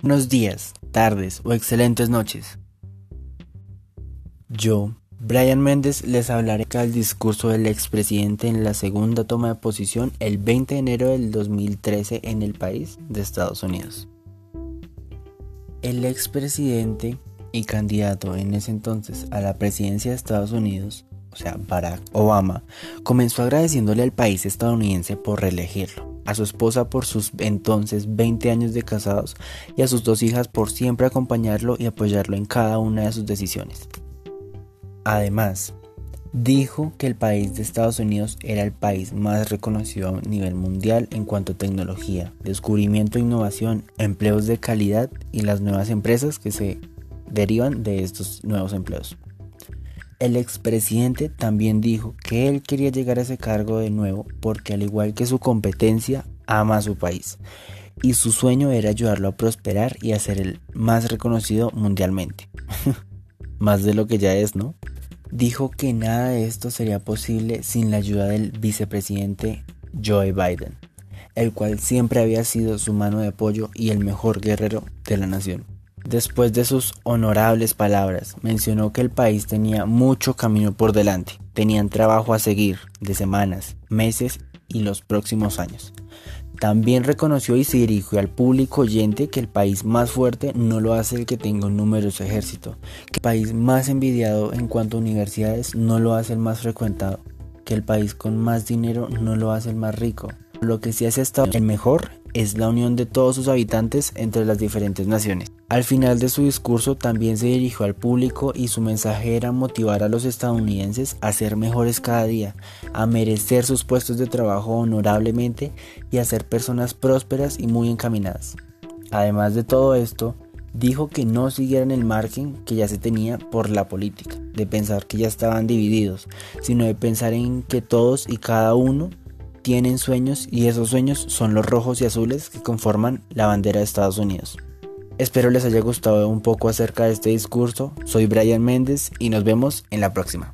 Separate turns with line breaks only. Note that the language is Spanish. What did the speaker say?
Buenos días, tardes o excelentes noches. Yo, Brian Méndez, les hablaré del discurso del expresidente en la segunda toma de posición el 20 de enero del 2013 en el país de Estados Unidos. El expresidente y candidato en ese entonces a la presidencia de Estados Unidos, o sea, Barack Obama, comenzó agradeciéndole al país estadounidense por reelegirlo a su esposa por sus entonces 20 años de casados y a sus dos hijas por siempre acompañarlo y apoyarlo en cada una de sus decisiones. Además, dijo que el país de Estados Unidos era el país más reconocido a nivel mundial en cuanto a tecnología, descubrimiento, innovación, empleos de calidad y las nuevas empresas que se derivan de estos nuevos empleos. El expresidente también dijo que él quería llegar a ese cargo de nuevo porque al igual que su competencia, ama a su país y su sueño era ayudarlo a prosperar y a ser el más reconocido mundialmente. más de lo que ya es, ¿no? Dijo que nada de esto sería posible sin la ayuda del vicepresidente Joe Biden, el cual siempre había sido su mano de apoyo y el mejor guerrero de la nación. Después de sus honorables palabras, mencionó que el país tenía mucho camino por delante, tenían trabajo a seguir de semanas, meses y los próximos años. También reconoció y se dirigió al público oyente que el país más fuerte no lo hace el que tenga un numeroso ejército, que el país más envidiado en cuanto a universidades no lo hace el más frecuentado, que el país con más dinero no lo hace el más rico. Lo que sí hace hasta el mejor es la unión de todos sus habitantes entre las diferentes naciones. Al final de su discurso también se dirigió al público y su mensaje era motivar a los estadounidenses a ser mejores cada día, a merecer sus puestos de trabajo honorablemente y a ser personas prósperas y muy encaminadas. Además de todo esto, dijo que no siguieran el margen que ya se tenía por la política, de pensar que ya estaban divididos, sino de pensar en que todos y cada uno tienen sueños y esos sueños son los rojos y azules que conforman la bandera de Estados Unidos. Espero les haya gustado un poco acerca de este discurso. Soy Brian Méndez y nos vemos en la próxima.